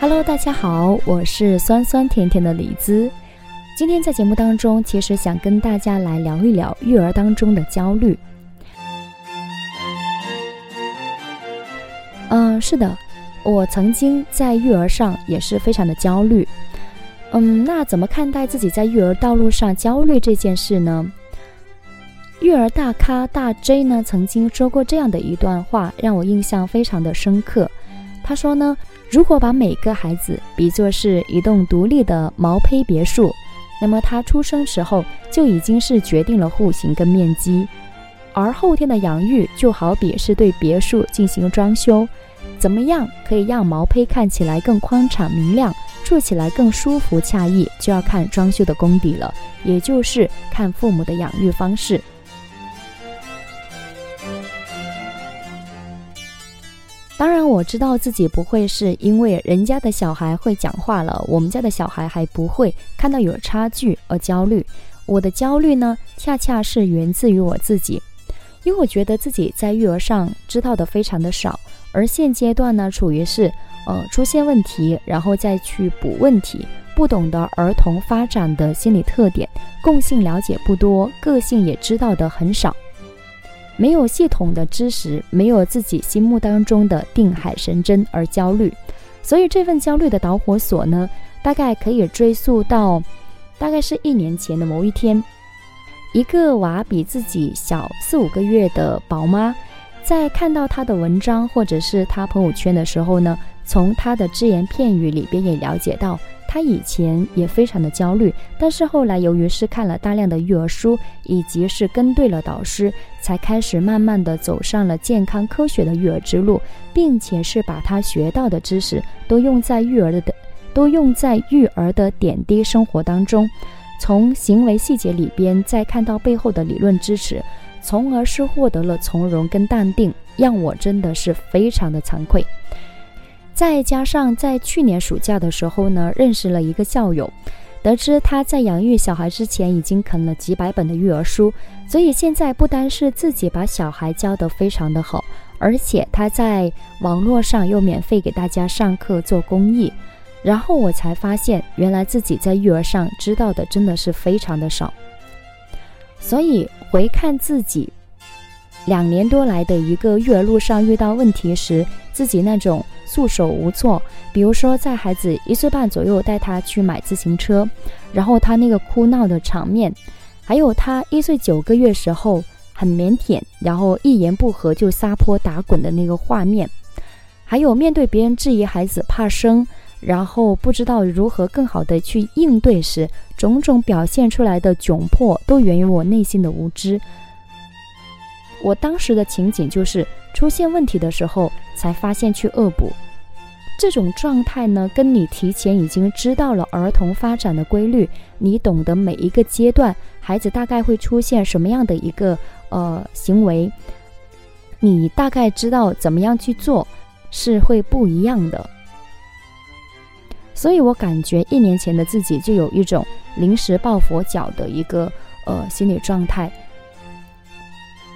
Hello，大家好，我是酸酸甜甜的李子。今天在节目当中，其实想跟大家来聊一聊育儿当中的焦虑。嗯，是的，我曾经在育儿上也是非常的焦虑。嗯，那怎么看待自己在育儿道路上焦虑这件事呢？育儿大咖大 J 呢曾经说过这样的一段话，让我印象非常的深刻。他说呢，如果把每个孩子比作是一栋独立的毛坯别墅，那么他出生时候就已经是决定了户型跟面积，而后天的养育就好比是对别墅进行装修，怎么样可以让毛坯看起来更宽敞明亮，住起来更舒服惬意，就要看装修的功底了，也就是看父母的养育方式。我知道自己不会是因为人家的小孩会讲话了，我们家的小孩还不会，看到有差距而焦虑。我的焦虑呢，恰恰是源自于我自己，因为我觉得自己在育儿上知道的非常的少，而现阶段呢，处于是呃出现问题，然后再去补问题，不懂得儿童发展的心理特点，共性了解不多，个性也知道的很少。没有系统的知识，没有自己心目当中的定海神针而焦虑，所以这份焦虑的导火索呢，大概可以追溯到，大概是一年前的某一天，一个娃比自己小四五个月的宝妈，在看到他的文章或者是他朋友圈的时候呢，从他的只言片语里边也了解到。他以前也非常的焦虑，但是后来由于是看了大量的育儿书，以及是跟对了导师，才开始慢慢的走上了健康科学的育儿之路，并且是把他学到的知识都用在育儿的都用在育儿的点滴生活当中，从行为细节里边再看到背后的理论支持，从而是获得了从容跟淡定，让我真的是非常的惭愧。再加上在去年暑假的时候呢，认识了一个校友，得知他在养育小孩之前已经啃了几百本的育儿书，所以现在不单是自己把小孩教得非常的好，而且他在网络上又免费给大家上课做公益。然后我才发现，原来自己在育儿上知道的真的是非常的少。所以回看自己两年多来的一个育儿路上遇到问题时，自己那种。束手无措，比如说在孩子一岁半左右带他去买自行车，然后他那个哭闹的场面，还有他一岁九个月时候很腼腆，然后一言不合就撒泼打滚的那个画面，还有面对别人质疑孩子怕生，然后不知道如何更好的去应对时，种种表现出来的窘迫，都源于我内心的无知。我当时的情景就是出现问题的时候才发现去恶补，这种状态呢，跟你提前已经知道了儿童发展的规律，你懂得每一个阶段孩子大概会出现什么样的一个呃行为，你大概知道怎么样去做是会不一样的。所以我感觉一年前的自己就有一种临时抱佛脚的一个呃心理状态。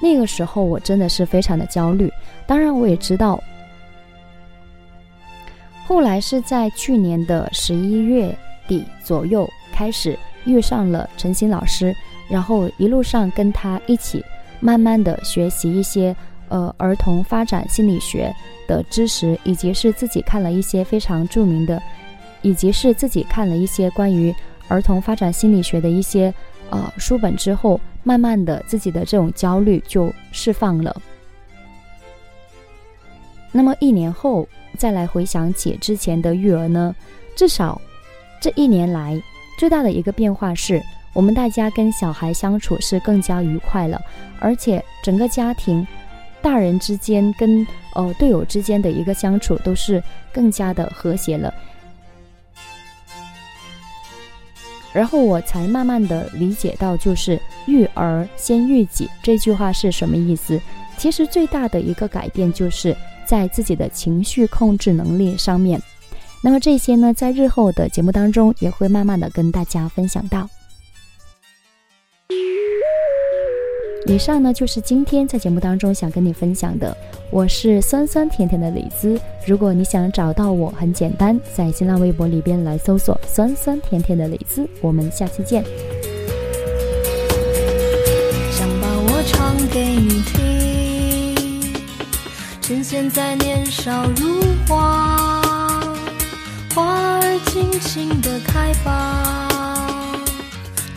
那个时候我真的是非常的焦虑，当然我也知道，后来是在去年的十一月底左右开始遇上了陈鑫老师，然后一路上跟他一起慢慢的学习一些呃儿童发展心理学的知识，以及是自己看了一些非常著名的，以及是自己看了一些关于儿童发展心理学的一些呃书本之后。慢慢的，自己的这种焦虑就释放了。那么一年后再来回想起之前的育儿呢？至少这一年来最大的一个变化是，我们大家跟小孩相处是更加愉快了，而且整个家庭大人之间跟呃队友之间的一个相处都是更加的和谐了。然后我才慢慢的理解到，就是“育儿先育己”这句话是什么意思。其实最大的一个改变，就是在自己的情绪控制能力上面。那么这些呢，在日后的节目当中，也会慢慢的跟大家分享到。以上呢就是今天在节目当中想跟你分享的。我是酸酸甜甜的李子，如果你想找到我，很简单，在新浪微博里边来搜索“酸酸甜甜的李子”。我们下期见。想把我唱给你听，趁现在年少如花，花儿尽情的开吧。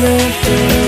nothing